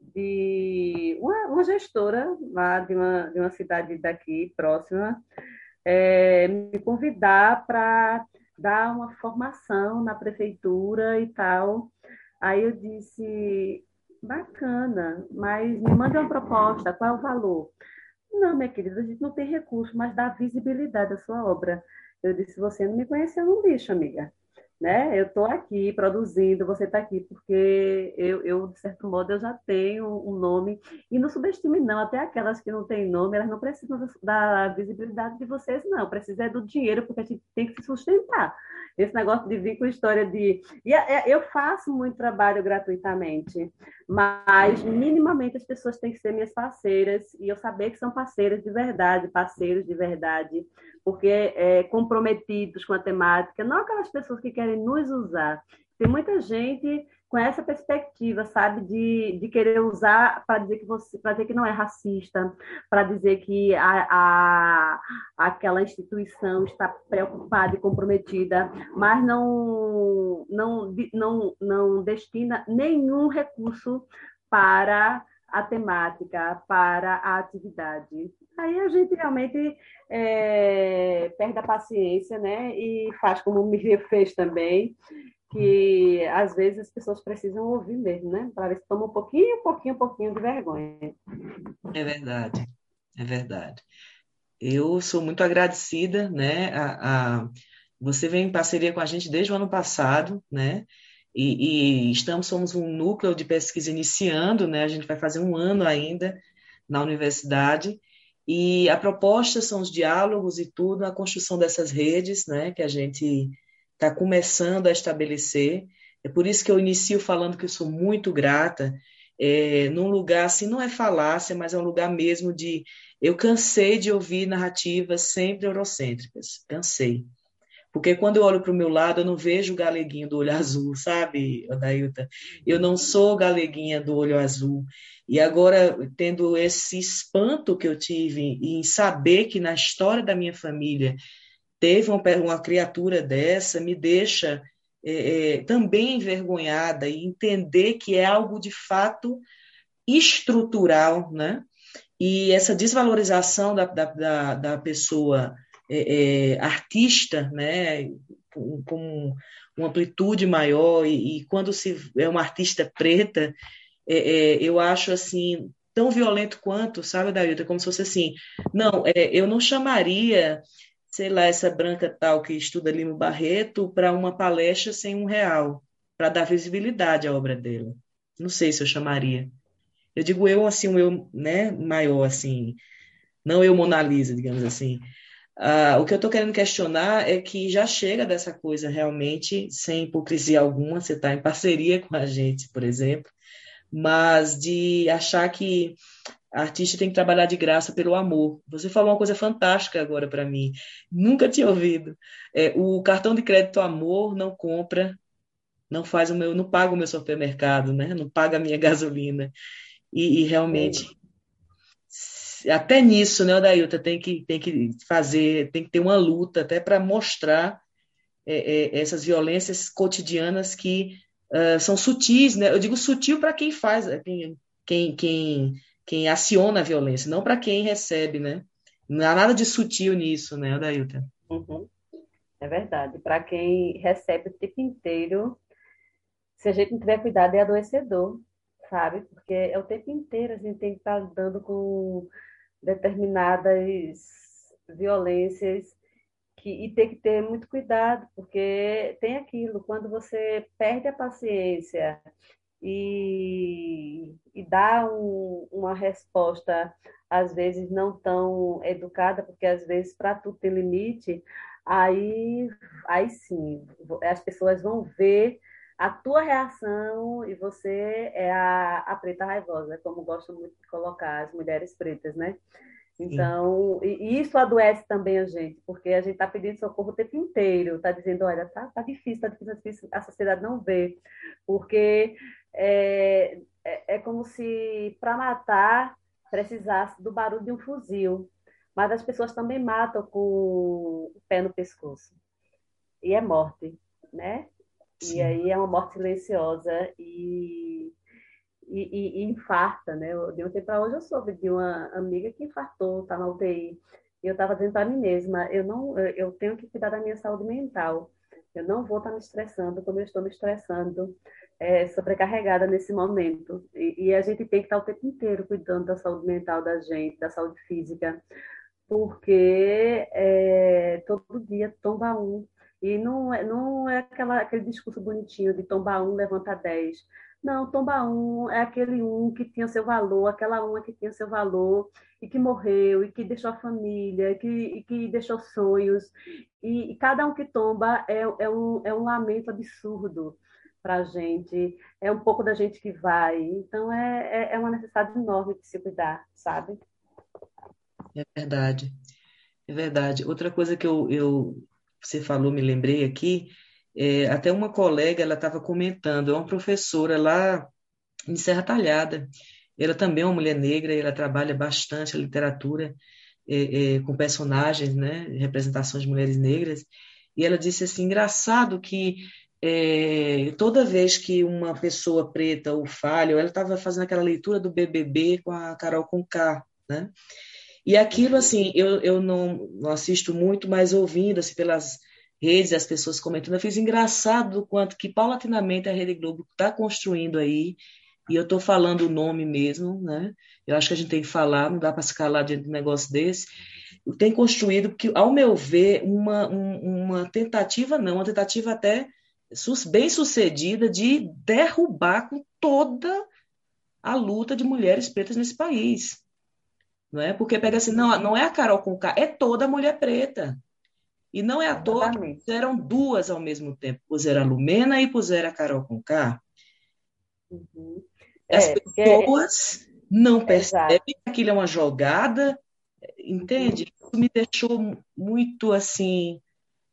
de uma, uma gestora lá de uma, de uma cidade daqui próxima é, me convidar para dar uma formação na prefeitura e tal. Aí eu disse, bacana, mas me manda uma proposta, qual é o valor? Não, minha querida, a gente não tem recurso, mas dá visibilidade à sua obra. Eu disse, você não me conheceu no lixo, amiga. Né? Eu estou aqui produzindo, você está aqui porque eu, eu, de certo modo, eu já tenho um nome. E não subestime, não, até aquelas que não têm nome, elas não precisam da visibilidade de vocês, não. Precisa é do dinheiro, porque a gente tem que se sustentar. esse negócio de vir com história de. E é, eu faço muito trabalho gratuitamente, mas minimamente as pessoas têm que ser minhas parceiras e eu saber que são parceiras de verdade, parceiros de verdade, porque é, comprometidos com a temática, não aquelas pessoas que querem nos usar. Tem muita gente com essa perspectiva, sabe, de, de querer usar para dizer que você, para dizer que não é racista, para dizer que a, a, aquela instituição está preocupada e comprometida, mas não, não, não, não destina nenhum recurso para a temática, para a atividade. Aí a gente realmente é, perde a paciência, né? E faz como o Miriam fez também, que às vezes as pessoas precisam ouvir mesmo, né? Para ver se toma um pouquinho, um pouquinho, um pouquinho de vergonha.
É verdade, é verdade. Eu sou muito agradecida, né? A, a, você vem em parceria com a gente desde o ano passado, né? E, e, estamos, somos um núcleo de pesquisa iniciando, né? A gente vai fazer um ano ainda na universidade. E a proposta são os diálogos e tudo, a construção dessas redes, né? Que a gente está começando a estabelecer. É por isso que eu inicio falando que eu sou muito grata, é, num lugar assim, não é falácia, mas é um lugar mesmo de. Eu cansei de ouvir narrativas sempre eurocêntricas, cansei. Porque quando eu olho para o meu lado, eu não vejo o galeguinho do olho azul, sabe, Odailta? Eu não sou galeguinha do olho azul. E agora, tendo esse espanto que eu tive em saber que na história da minha família teve uma, uma criatura dessa, me deixa é, é, também envergonhada e entender que é algo de fato estrutural, né? E essa desvalorização da, da, da, da pessoa é, é, artista, né, com, com, uma amplitude maior, e, e, quando se é uma artista preta, é, é, eu acho assim tão violento quanto, sabe, Dailton? Como se fosse assim, não, eu não chamaria sei lá, essa branca tal que estuda Lima Barreto para uma palestra sem um real, para dar visibilidade à obra dela. Não sei se eu chamaria. Eu digo eu, assim, um eu né, maior, assim, não eu Mona Lisa, digamos assim. Ah, o que eu estou querendo questionar é que já chega dessa coisa realmente, sem hipocrisia alguma, você está em parceria com a gente, por exemplo, mas de achar que a artista tem que trabalhar de graça pelo amor. Você falou uma coisa fantástica agora para mim. Nunca tinha ouvido. É, o cartão de crédito amor não compra, não faz o meu, não paga o meu supermercado, né? Não paga a minha gasolina. E, e realmente até nisso, né, Odailta, tem que tem que fazer, tem que ter uma luta até para mostrar é, é, essas violências cotidianas que uh, são sutis, né? Eu digo sutil para quem faz, quem, quem, quem quem aciona a violência, não para quem recebe, né? Não há nada de sutil nisso, né, Adailton?
Uhum. É verdade. Para quem recebe o tempo inteiro, se a gente não tiver cuidado, é adoecedor, sabe? Porque é o tempo inteiro a gente tem que estar lidando com determinadas violências que, e ter que ter muito cuidado, porque tem aquilo, quando você perde a paciência e, e dar um, uma resposta, às vezes, não tão educada, porque às vezes para tudo tem limite, aí, aí sim, as pessoas vão ver a tua reação e você é a, a preta raivosa, como gosto muito de colocar as mulheres pretas, né? Então, e isso adoece também a gente, porque a gente está pedindo socorro o tempo inteiro, está dizendo, olha, tá, tá difícil, tá difícil, a sociedade não vê, porque é, é, é como se para matar precisasse do barulho de um fuzil, mas as pessoas também matam com o pé no pescoço, e é morte, né? Sim. E aí é uma morte silenciosa e e, e, e infarta, né? De um tempo para hoje eu soube de uma amiga que infartou, está na UTI. E eu estava dizendo para mim mesma, eu não, eu tenho que cuidar da minha saúde mental. Eu não vou estar tá me estressando como eu estou me estressando, é, sobrecarregada nesse momento. E, e, a gente tem que estar o tempo inteiro cuidando da saúde mental da gente, da saúde física, porque é, todo dia tomba um. E não é, não é aquela, aquele discurso bonitinho de tombar um, levanta dez Não, tomba um é aquele um que tinha seu valor, aquela uma que tinha seu valor e que morreu e que deixou a família, e que, e que deixou sonhos. E, e, cada um que tomba é, é, um, é um lamento absurdo para a gente, é um pouco da gente que vai. Então, é, é, é uma necessidade enorme de se cuidar, sabe?
É verdade, é verdade. Outra coisa que eu, eu você falou, me lembrei aqui, é, até uma colega, ela estava comentando, é uma professora lá em Serra Talhada, ela também é uma mulher negra, ela trabalha bastante a literatura é, é, com personagens, né, representações de mulheres negras, e ela disse assim, engraçado que é, toda vez que uma pessoa preta ou falha, ela estava fazendo aquela leitura do BBB com a Carol Conká, né? E aquilo, assim, eu, eu não, não assisto muito, mas ouvindo, assim, pelas redes, as pessoas comentando, eu fiz engraçado o quanto que paulatinamente a Rede Globo está construindo aí, e eu estou falando o nome mesmo, né? Eu acho que a gente tem que falar, não dá para se calar diante de um negócio desse. Tem construído, porque, ao meu ver, uma, um, uma tentativa, não, uma tentativa até bem sucedida de derrubar com toda a luta de mulheres pretas nesse país. Não é? Porque pega assim, não, não é a Carol com K, é toda mulher preta. E não é à toa que puseram duas ao mesmo tempo. Puseram a Lumena e puseram a Carol com K. Uhum. As é, pessoas porque... não percebem que aquilo é uma jogada, entende? Isso me deixou muito assim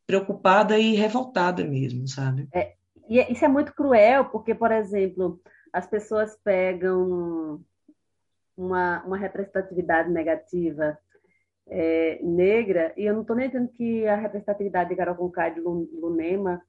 preocupada e revoltada mesmo, sabe?
É, e é, isso é muito cruel, porque, por exemplo, as pessoas pegam uma, uma representatividade negativa é, negra, e eu não estou nem dizendo que a representatividade de Carol Conká e de Lunema,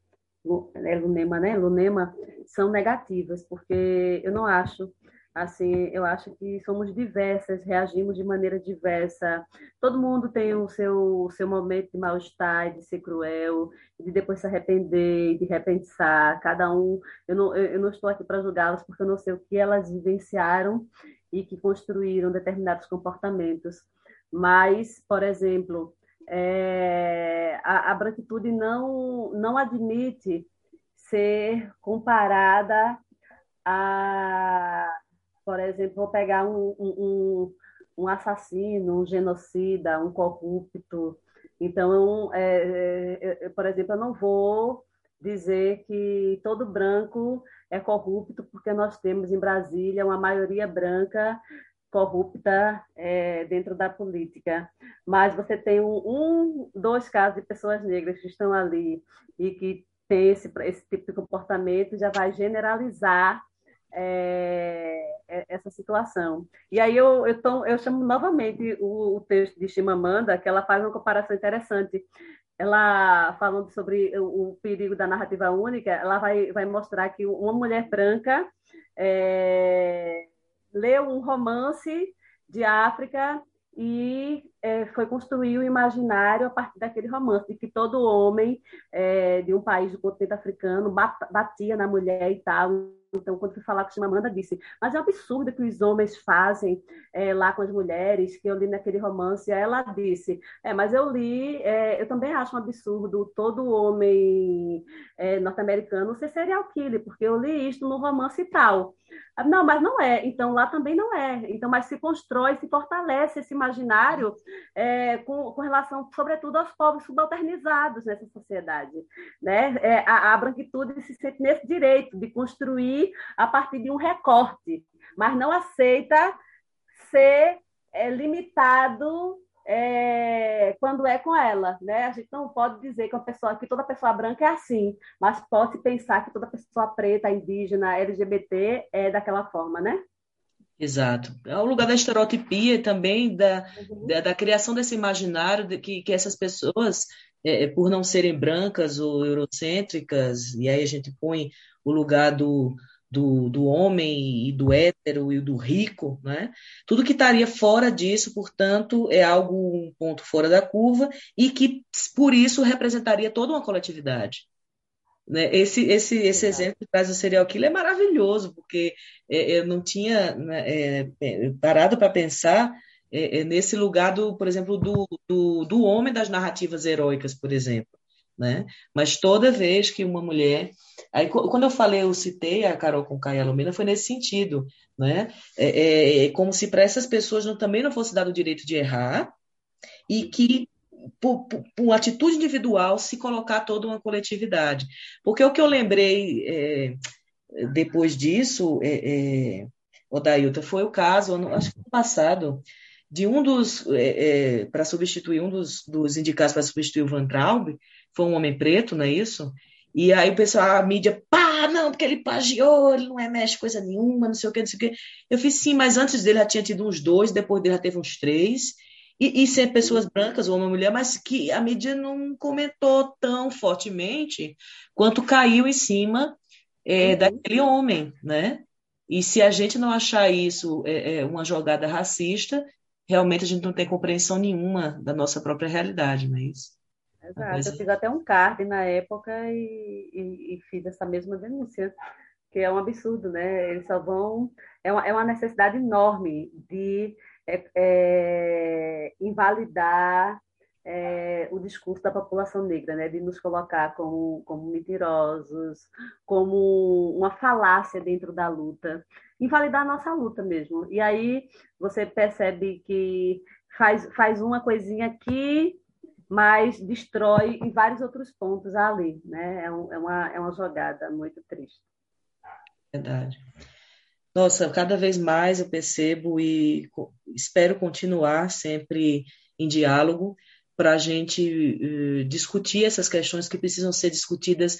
é Lunema, né? Lunema, são negativas, porque eu não acho Assim, eu acho que somos diversas, reagimos de maneira diversa. Todo mundo tem o seu, o seu momento de mal-estar, de ser cruel, de depois se arrepender, de repensar. Cada um, eu não, eu não estou aqui para julgá-las, porque eu não sei o que elas vivenciaram e que construíram determinados comportamentos. Mas, por exemplo, é, a, a branquitude não, não admite ser comparada a por exemplo, vou pegar um, um, um assassino, um genocida, um corrupto. Então, é, é, é, por exemplo, eu não vou dizer que todo branco é corrupto, porque nós temos em Brasília uma maioria branca corrupta é, dentro da política. Mas você tem um, um, dois casos de pessoas negras que estão ali e que tem esse, esse tipo de comportamento, já vai generalizar é, é, essa situação. E aí eu, eu, tô, eu chamo novamente o, o, texto de Chimamanda, que ela faz uma comparação interessante. Ela, falando sobre o, o perigo da narrativa única, ela vai, vai mostrar que uma mulher branca é, leu um romance de África e é, foi construir o imaginário a partir daquele romance, de que todo homem é, de um país do continente africano batia na mulher e tal. Então, quando fui falar com Chimamanda, disse: Mas é um absurdo que os homens fazem é, lá com as mulheres, que eu li naquele romance. Ela disse: É, mas eu li, é, eu também acho um absurdo todo homem é, norte-americano ser serial killer, porque eu li isso no romance tal. Não, mas não é. Então, lá também não é. Então, mas se constrói, se fortalece esse imaginário com, com, relação, sobretudo, aos povos subalternizados nessa sociedade. Né? A, a branquitude se sente nesse direito de construir a partir de um recorte, mas não aceita ser é, limitado é, quando é com ela, né? A gente não pode dizer que, uma pessoa, que toda pessoa branca é assim, mas pode pensar que toda pessoa preta, indígena, LGBT é daquela forma, né?
Exato. É o lugar da estereotipia também da, uhum. da, da, criação desse imaginário de que, que essas pessoas, é, é, por não serem brancas ou eurocêntricas, e aí a gente põe o lugar do, do, do homem e do hétero e do rico, né? Tudo que estaria fora disso, portanto, é algo um ponto fora da curva e que por isso representaria toda uma coletividade. Né? Esse, esse, esse exemplo que traz o serial killer é maravilhoso, porque é, eu não tinha né, é, é, parado para pensar é, é, nesse lugar, do, por exemplo, do, do, do homem das narrativas heróicas, por exemplo. Né? Mas toda vez que uma mulher. Aí, quando eu falei, eu citei a Carol com Caia Lumina, foi nesse sentido, né? É, é, é como se para essas pessoas não, também não fosse dado o direito de errar e que, por, por, por atitude individual, se colocar toda uma coletividade. Porque o que eu lembrei é, depois disso, é, é, Odailton, foi o caso, acho que no passado, de um dos, é, é, para substituir, um dos, dos indicados para substituir o Van Traub, foi um homem preto, não é isso? E aí o pessoal, a mídia, pá, não, porque ele plagiou, ele não é mexe coisa nenhuma, não sei o que, não sei o que. Eu fiz sim, mas antes dele já tinha tido uns dois, depois dele já teve uns três. E, e ser pessoas brancas ou uma mulher, mas que a mídia não comentou tão fortemente quanto caiu em cima é, uhum. daquele homem, né? E se a gente não achar isso é, é, uma jogada racista, realmente a gente não tem compreensão nenhuma da nossa própria realidade, não é isso?
Exato, eu fiz até um card na época e, e, e, fiz essa mesma denúncia, que é um absurdo, né? Eles só vão. É uma, é uma necessidade enorme de é, é, invalidar é, o discurso da população negra, né? De nos colocar como, como mentirosos, como uma falácia dentro da luta, invalidar a nossa luta mesmo. E aí você percebe que faz, faz uma coisinha aqui mas destrói em vários outros pontos ali, né? É, um, é, uma, é uma jogada muito triste.
Verdade. Nossa, cada vez mais eu percebo e espero continuar sempre em diálogo para a gente uh, discutir essas questões que precisam ser discutidas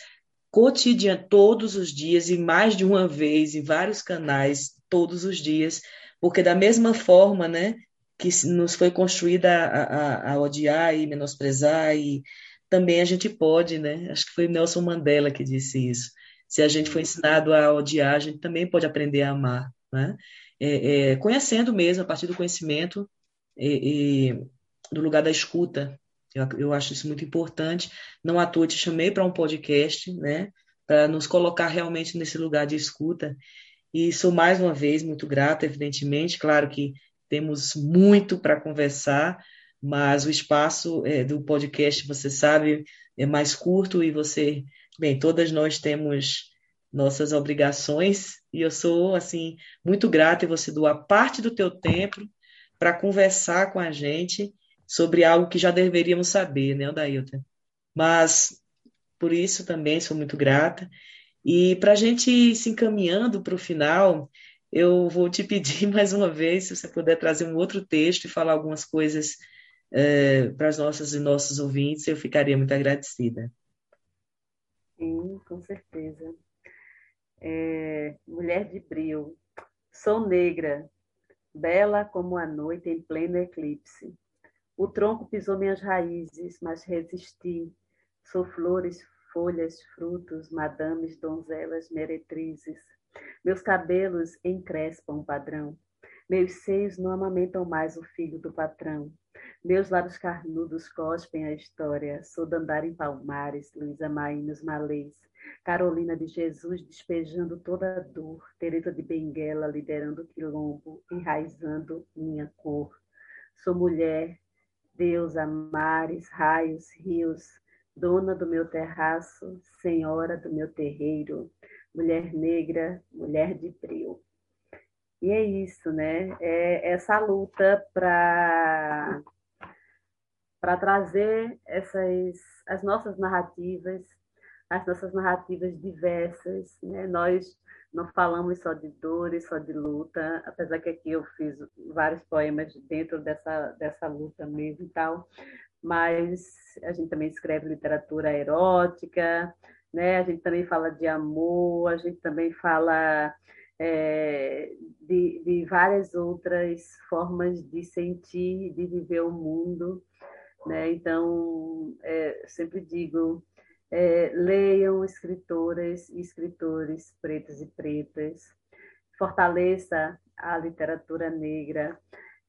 cotidian todos os dias e mais de uma vez em vários canais todos os dias, porque da mesma forma, né, que nos foi construída a, a, a, odiar e menosprezar, e também a gente pode, né? Acho que foi Nelson Mandela que disse isso. Se a gente foi ensinado a odiar, a gente também pode aprender a amar, né? É, é, conhecendo mesmo, a partir do conhecimento e, e do lugar da escuta. Eu, eu, acho isso muito importante. Não à toa te chamei para um podcast, né? Para nos colocar realmente nesse lugar de escuta. E sou mais uma vez muito grata, evidentemente. Claro que temos muito para conversar, mas o espaço é, do podcast, você sabe, é mais curto e você, bem, todas nós temos nossas obrigações e eu sou assim muito grata e você doar parte do teu tempo para conversar com a gente sobre algo que já deveríamos saber, né, Odailton? Mas por isso também sou muito grata. E para a gente ir se encaminhando para o final, eu vou te pedir mais uma vez, se você puder trazer um outro texto e falar algumas coisas é, para as nossas e nossos ouvintes, eu ficaria muito agradecida.
Sim, com certeza. É, mulher de brio, sou negra, bela como a noite em pleno eclipse. O tronco pisou minhas raízes, mas resisti. Sou flores, folhas, frutos, madames, donzelas, meretrizes meus cabelos encrespam padrão. Meus seios não amamentam mais o filho do patrão. Meus lábios carnudos cospem a história. Sou Dandara em Palmares, Luísa Maí nos Malês. Carolina de Jesus despejando toda a dor. Teresa de Benguela liderando o quilombo, enraizando minha cor. Sou mulher, deusa, mares, raios, rios, dona do meu terraço, senhora do meu terreiro mulher negra, mulher de frio. E é isso, né? É essa luta para para trazer essas as nossas narrativas, as nossas narrativas diversas, né? Nós não falamos só de dores, só de luta, apesar que aqui eu fiz vários poemas dentro dessa dessa luta mesmo e tal, mas a gente também escreve literatura erótica, né? A gente também fala de amor, a gente também fala é, de, de, várias outras formas de sentir, de viver o mundo, né? Então, é, sempre digo, é, leiam escritoras e escritores pretos e pretas, fortaleça a literatura negra.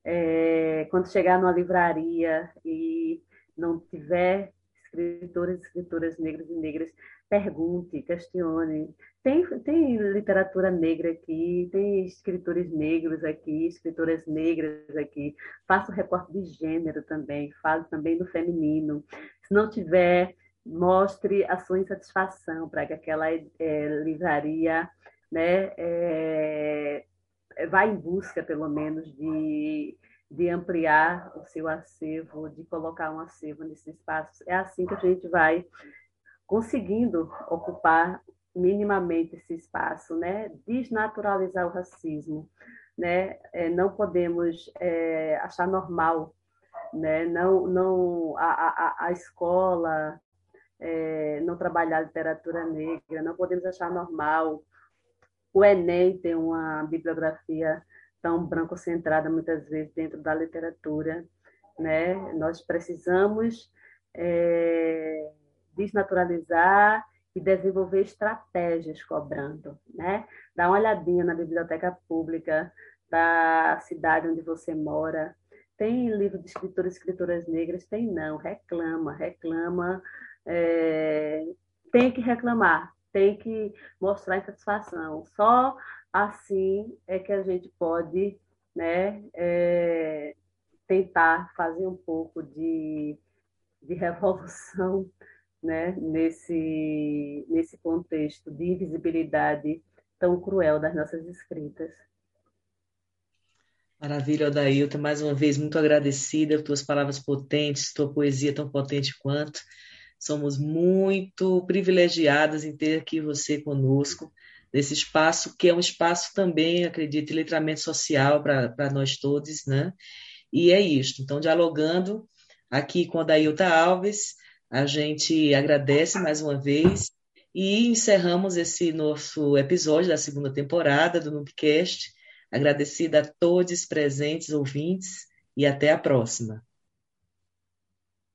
É, quando chegar numa livraria e não tiver escritores e escritoras negras e negras, pergunte, questione. Tem, tem literatura negra aqui, tem escritores negros aqui, escritoras negras aqui. Faça o recorte de gênero também, fale também do feminino. Se não tiver, mostre a sua insatisfação para que aquela é, livraria né, é, vá em busca, pelo menos, de, de ampliar o seu acervo, de colocar um acervo nesses espaços. É assim que a gente vai conseguindo ocupar minimamente esse espaço, né? desnaturalizar o racismo. Né? É, não podemos é, achar normal, né? não, não, a, a, a escola é, não trabalhar literatura negra, não podemos achar normal. O Enem tem uma bibliografia tão branco-centrada muitas vezes dentro da literatura. Né? Nós precisamos é, desnaturalizar e desenvolver estratégias cobrando, né? Dá uma olhadinha na biblioteca pública da cidade onde você mora. Tem livro de escritores e escritoras negras? Tem não. Reclama, reclama. É... Tem que reclamar, tem que mostrar insatisfação. Só assim é que a gente pode né, é... tentar fazer um pouco de, de revolução né, nesse, nesse contexto de invisibilidade tão cruel das nossas escritas.
Maravilha, Odailton. Mais uma vez, muito agradecida por tuas palavras potentes, tua poesia tão potente quanto. Somos muito privilegiadas em ter aqui você conosco, nesse espaço, que é um espaço também, acredito, de letramento social para nós todos, né? E é isto. Então, dialogando aqui com a Dailta Alves, a gente agradece mais uma vez e encerramos esse nosso episódio da segunda temporada do Nubcast. Agradecida a todos presentes, ouvintes, e até a próxima.